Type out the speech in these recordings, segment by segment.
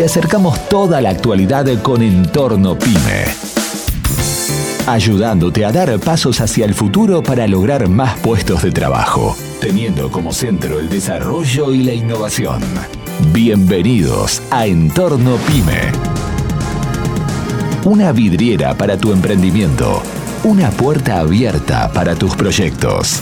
te acercamos toda la actualidad con Entorno Pyme. Ayudándote a dar pasos hacia el futuro para lograr más puestos de trabajo, teniendo como centro el desarrollo y la innovación. Bienvenidos a Entorno Pyme. Una vidriera para tu emprendimiento. Una puerta abierta para tus proyectos.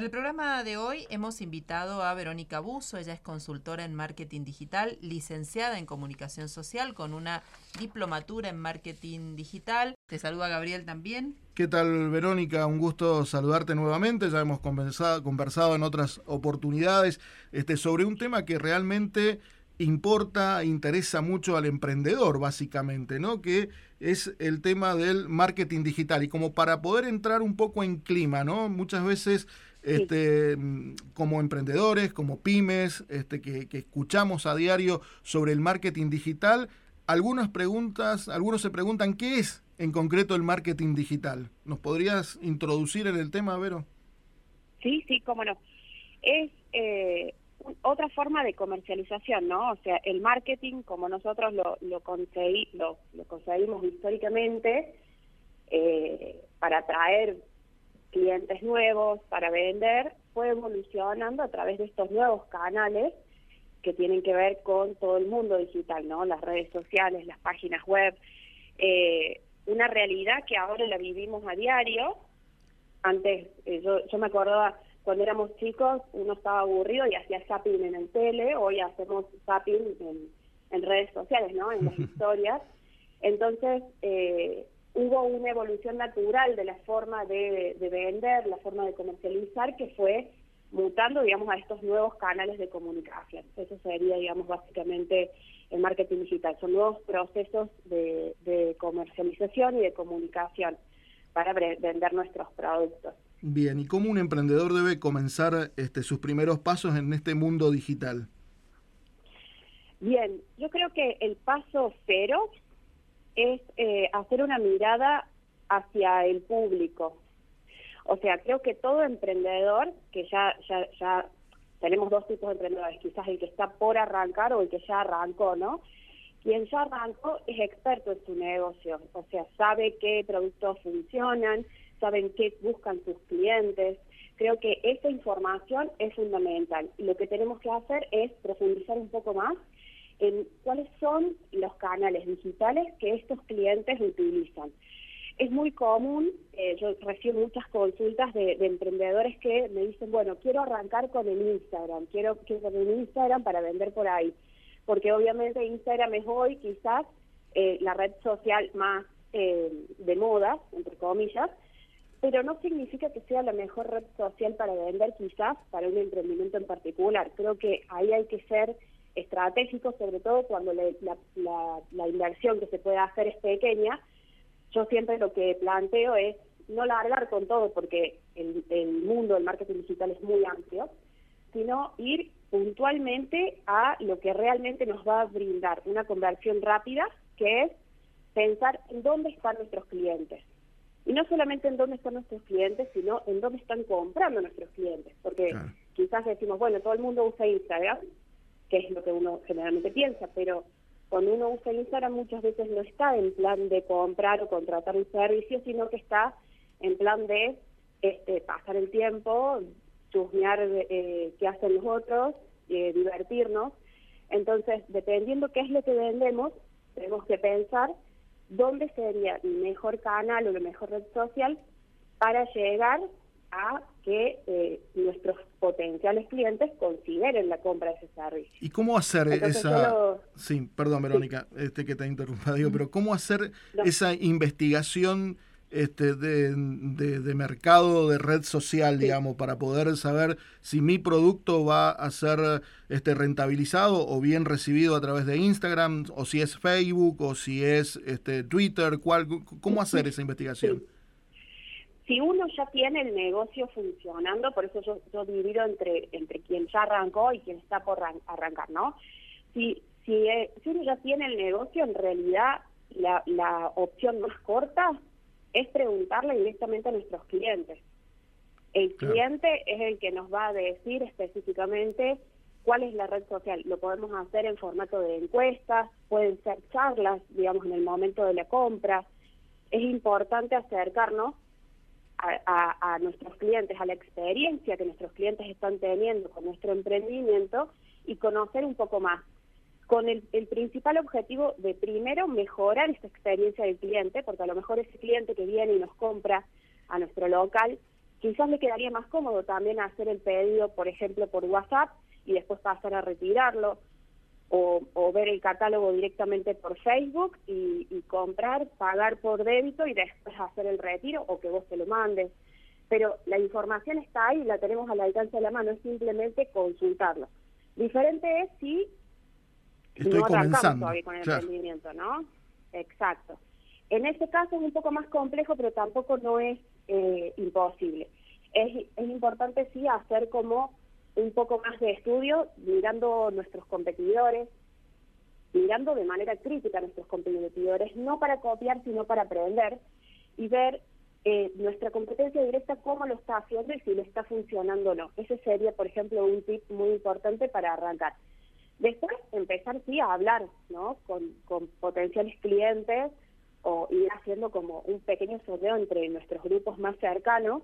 Para el programa de hoy hemos invitado a Verónica Buzo, ella es consultora en marketing digital, licenciada en comunicación social con una diplomatura en marketing digital. Te saluda Gabriel también. ¿Qué tal Verónica? Un gusto saludarte nuevamente. Ya hemos conversado, en otras oportunidades este, sobre un tema que realmente importa, interesa mucho al emprendedor, básicamente, ¿no? Que es el tema del marketing digital. Y como para poder entrar un poco en clima, ¿no? Muchas veces este, mm, como emprendedores, como pymes, este, que, escuchamos a diario sobre el marketing digital, algunas preguntas, algunos se preguntan qué es en concreto el marketing digital. ¿Nos podrías introducir en el tema, Vero? Sí, sí, cómo no. Es eh, otra forma de comercialización, ¿no? O sea, el marketing, como nosotros lo, lo, lo, conseguimos históricamente, eh, para atraer clientes nuevos, para vender, fue evolucionando a través de estos nuevos canales que tienen que ver con todo el mundo digital, ¿no? Las redes sociales, las páginas web, eh, una realidad que ahora la vivimos a diario. Antes, eh, yo, yo me acordaba cuando éramos chicos, uno estaba aburrido y hacía zapping en el tele, hoy hacemos zapping en, en redes sociales, ¿no? En las historias. Entonces, eh, hubo una evolución natural de la forma de, vender, la forma de comercializar, que fue mutando, digamos, a estos nuevos canales de comunicación. Eso sería, digamos, básicamente el marketing digital. Son nuevos procesos de, comercialización y de comunicación para vender nuestros productos. Bien, ¿y cómo un emprendedor debe comenzar este, sus primeros pasos en este mundo digital? Bien, yo creo que el paso cero es eh, hacer una mirada hacia el público. O sea, creo que todo emprendedor, que ya, ya, ya tenemos dos tipos de emprendedores, quizás el que está por arrancar o el que ya arrancó, ¿no? Quien ya arrancó es experto en su negocio, o sea, sabe qué productos funcionan, saben qué buscan sus clientes. Creo que esa información es fundamental. Y lo que tenemos que hacer es profundizar un poco más en cuáles son los canales digitales que estos clientes utilizan. Es muy común, eh, yo recibo muchas consultas de, emprendedores que me dicen, bueno, quiero arrancar con el Instagram, quiero, quiero con el Instagram para vender por ahí, porque obviamente Instagram es hoy quizás eh, la red social más eh, de moda, entre comillas, pero no significa que sea la mejor red social para vender quizás para un emprendimiento en particular. Creo que ahí hay que ser estratégico, sobre todo cuando la, inversión que se puede hacer es pequeña, yo siempre lo que planteo es no largar con todo porque el, el mundo del marketing digital es muy amplio, sino ir puntualmente a lo que realmente nos va a brindar una conversión rápida, que es pensar en dónde están nuestros clientes. Y no solamente en dónde están nuestros clientes, sino en dónde están comprando nuestros clientes. Porque quizás decimos, bueno, todo el mundo usa Instagram, que es lo que uno generalmente piensa, pero cuando uno usa Instagram muchas veces no está en plan de comprar o contratar un servicio, sino que está en plan de este, pasar el tiempo, chusmear eh, qué hacen los otros, eh, divertirnos. Entonces, dependiendo qué es lo que vendemos, tenemos que pensar dónde sería el mejor canal o la mejor red social para llegar a que eh, nuestros potenciales clientes consideren la compra de ese servicio. ¿Y cómo hacer esa... Sí, perdón Verónica, este que te interrumpa, digo, pero ¿cómo hacer esa investigación este, de, de, mercado, de red social, digamos, para poder saber si mi producto va a ser este, rentabilizado o bien recibido a través de Instagram, o si es Facebook, o si es este, Twitter, ¿cuál, ¿cómo hacer esa investigación? Si uno ya tiene el negocio funcionando, por eso yo, yo divido entre, entre quien ya arrancó y quien está por arrancar, ¿no? Si, si, eh, si uno ya tiene el negocio, en realidad la, la opción más corta es preguntarle directamente a nuestros clientes. El cliente es el que nos va a decir específicamente ¿Cuál es la red social? Lo podemos hacer en formato de encuestas, pueden ser charlas, digamos, en el momento de la compra. Es importante acercarnos a, nuestros clientes, a la experiencia que nuestros clientes están teniendo con nuestro emprendimiento y conocer un poco más. Con el, el principal objetivo de primero mejorar esta experiencia del cliente, porque a lo mejor ese cliente que viene y nos compra a nuestro local, quizás le quedaría más cómodo también hacer el pedido, por ejemplo, por WhatsApp y después pasar a retirarlo o, ver el catálogo directamente por Facebook y, comprar, pagar por débito y después hacer el retiro o que vos te lo mandes. Pero la información está ahí, la tenemos al alcance de la mano, es simplemente consultarlo. Diferente es si no arrancamos todavía con el emprendimiento, ¿no? Exacto. En este caso es un poco más complejo, pero tampoco no es eh, imposible. Es, es importante sí hacer como un poco más de estudio mirando nuestros competidores, mirando de manera crítica a nuestros competidores, no para copiar, sino para aprender y ver eh, nuestra competencia directa cómo lo está haciendo y si le está funcionando o no. Ese sería, por ejemplo, un tip muy importante para arrancar. Después, empezar sí a hablar ¿no? con, potenciales clientes o ir haciendo como un pequeño sondeo entre nuestros grupos más cercanos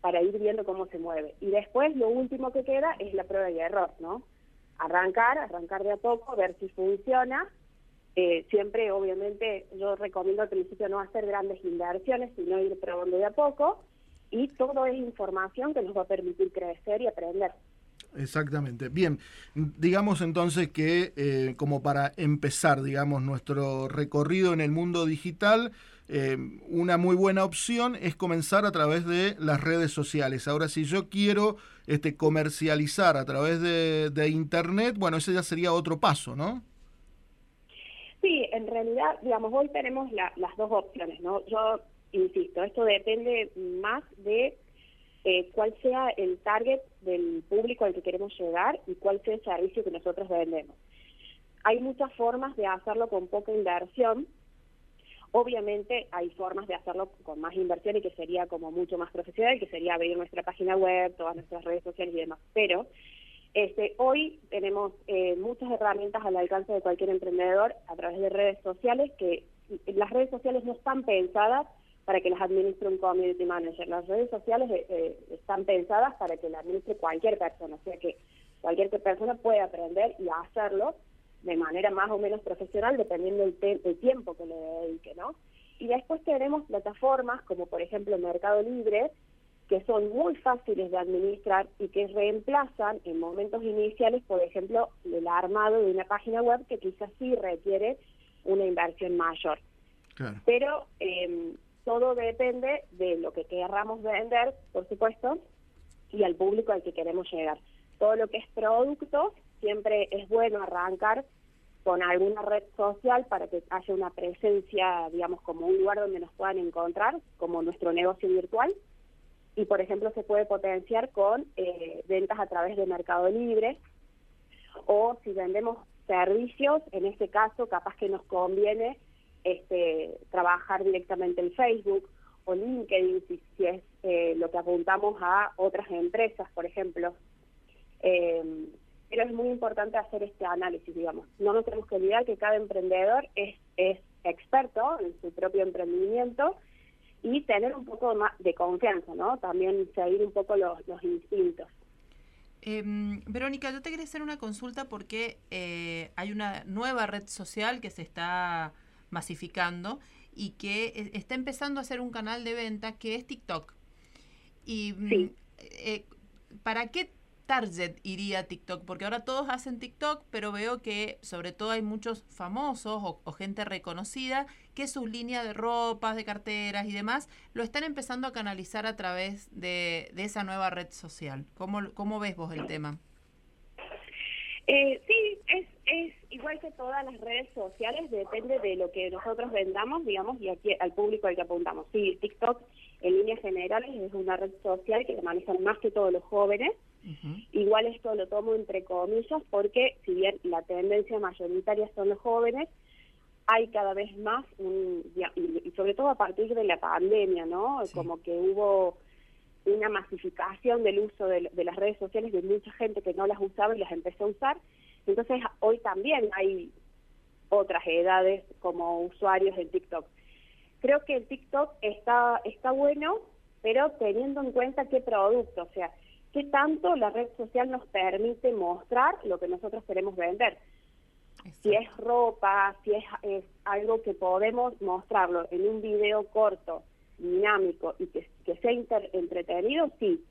para ir viendo cómo se mueve. Y después lo último que queda es la prueba y error, ¿no? Arrancar, arrancar de a poco, ver si funciona. Eh, siempre, obviamente, yo recomiendo al principio no hacer grandes inversiones, sino ir probando de a poco. Y todo es información que nos va a permitir crecer y aprender. Exactamente. Bien, digamos entonces que eh, como para empezar, digamos, nuestro recorrido en el mundo digital, eh, una muy buena opción es comenzar a través de las redes sociales. Ahora, si yo quiero este, comercializar a través de, Internet, bueno, ese ya sería otro paso, ¿no? Sí, en realidad, digamos, hoy tenemos las dos opciones, ¿no? Yo insisto, esto depende más de eh, cuál sea el target del público al que queremos llegar y cuál sea el servicio que nosotros vendemos. Hay muchas formas de hacerlo con poca inversión, Obviamente hay formas de hacerlo con más inversión y que sería como mucho más profesional, que sería abrir nuestra página web, todas nuestras redes sociales y demás. Pero este, hoy tenemos eh, muchas herramientas al alcance de cualquier emprendedor a través de redes sociales que las redes sociales no están pensadas para que las administre un community manager. Las redes sociales eh, eh, están pensadas para que las administre cualquier persona, o sea que cualquier persona puede aprender y hacerlo de manera más o menos profesional dependiendo del, tiempo que le dedique, ¿no? Y después tenemos plataformas como por ejemplo Mercado Libre, que son muy fáciles de administrar y que reemplazan en momentos iniciales, por ejemplo, el armado de una página web que quizás sí requiere una inversión mayor. Pero eh, todo depende de lo que querramos vender, por supuesto, y al público al que queremos llegar. Todo lo que es producto siempre es bueno arrancar con alguna red social para que haya una presencia, digamos, como un lugar donde nos puedan encontrar, como nuestro negocio virtual. Y, por ejemplo, se puede potenciar con eh, ventas a través de Mercado Libre. O si vendemos servicios, en este caso, capaz que nos conviene este, trabajar directamente en Facebook o LinkedIn, si, es eh, lo que apuntamos a otras empresas, por ejemplo. Eh, pero es muy importante hacer este análisis, digamos. No nos tenemos que olvidar que cada emprendedor es, es experto en su propio emprendimiento y tener un poco más de confianza, ¿no? También seguir un poco los, los instintos. Em, Verónica, yo te quería hacer una consulta porque eh, hay una nueva red social que se está masificando y que e, está empezando a hacer un canal de venta que es TikTok. Y mm, eh, ¿para qué target iría TikTok? Porque ahora todos hacen TikTok, pero veo que sobre todo hay muchos famosos o, gente reconocida que sus líneas de ropas, de carteras y demás lo están empezando a canalizar a través de, esa nueva red social. ¿Cómo, ¿Cómo ves vos el tema? Eh, sí, es, es igual que todas las redes sociales, depende de lo que nosotros vendamos, digamos, y aquí al público al que apuntamos. Sí, TikTok en líneas generales es una red social que manejan más que todos los jóvenes, Igual esto lo tomo entre comillas porque si bien la tendencia mayoritaria son los jóvenes, hay cada vez más, y sobre todo a partir de la pandemia, ¿no? Como que hubo una masificación del uso de, las redes sociales de mucha gente que no las usaba y las empezó a usar. Entonces hoy también hay otras edades como usuarios de TikTok. Creo que el TikTok está, está bueno, pero teniendo en cuenta qué producto, o sea, qué tanto la red social nos permite mostrar lo que nosotros queremos vender. Si es ropa, si es, es, algo que podemos mostrarlo en un video corto, dinámico y que, sea entretenido, sí.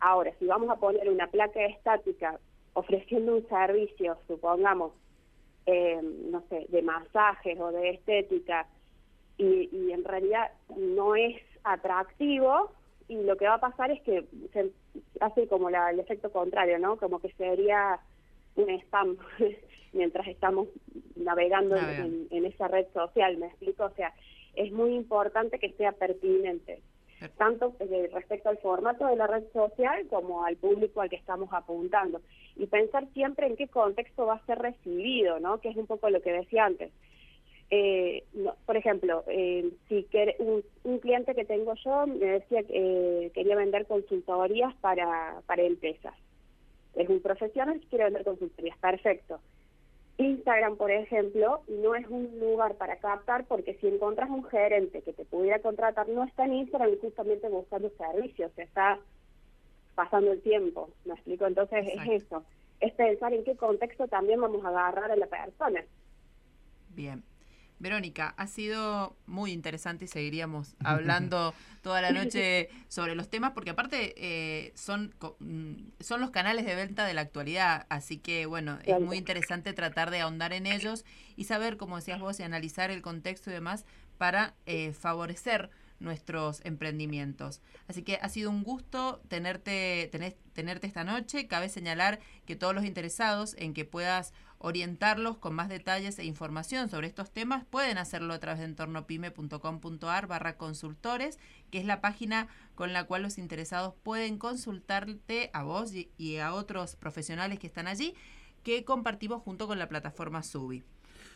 Ahora, si vamos a poner una placa estática ofreciendo un servicio, supongamos, eh, no sé, de masajes o de estética, y, y en realidad no es atractivo, y lo que va a pasar es que se hace como la, el efecto contrario, ¿no? Como que sería un spam mientras estamos navegando en, en, esa red social, ¿me explico? O sea, es muy importante que sea pertinente, tanto eh, respecto al formato de la red social como al público al que estamos apuntando. Y pensar siempre en qué contexto va a ser recibido, ¿no? Que es un poco lo que decía antes. Eh, por ejemplo, eh, si un, un, cliente que tengo yo me decía que quería vender consultorías para, para empresas. Es un profesional que quiere vender consultorías. Perfecto. Instagram, por ejemplo, no es un lugar para captar porque si encuentras un gerente que te pudiera contratar, no está en Instagram justamente buscando servicios, se está pasando el tiempo, ¿me explico? Entonces es eso, es pensar en qué contexto también vamos a agarrar a la persona. Bien. Verónica, ha sido muy interesante y seguiríamos hablando toda la noche sobre los temas, porque aparte eh, son, mm, son los canales de venta de la actualidad, así que bueno, es muy interesante tratar de ahondar en ellos y saber, como decías vos, y analizar el contexto y demás para eh, favorecer nuestros emprendimientos. Así que ha sido un gusto tenerte, tenerte esta noche. Cabe señalar que todos los interesados en que puedas orientarlos con más detalles e información sobre estos temas pueden hacerlo a través de entornopyme.com.ar barra consultores, que es la página con la cual los interesados pueden consultarte a vos y, a otros profesionales que están allí, que compartimos junto con la plataforma Subi.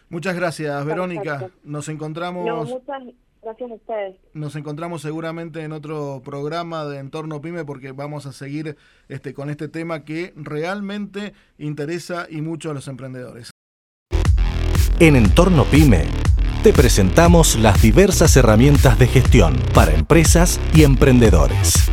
Muchas gracias, Verónica. Nos encontramos. Gracias a ustedes. Nos encontramos seguramente en otro programa de Entorno Pyme porque vamos a seguir este, con este tema que realmente interesa y mucho a los emprendedores. En Entorno Pyme te presentamos las diversas herramientas de gestión para empresas y emprendedores.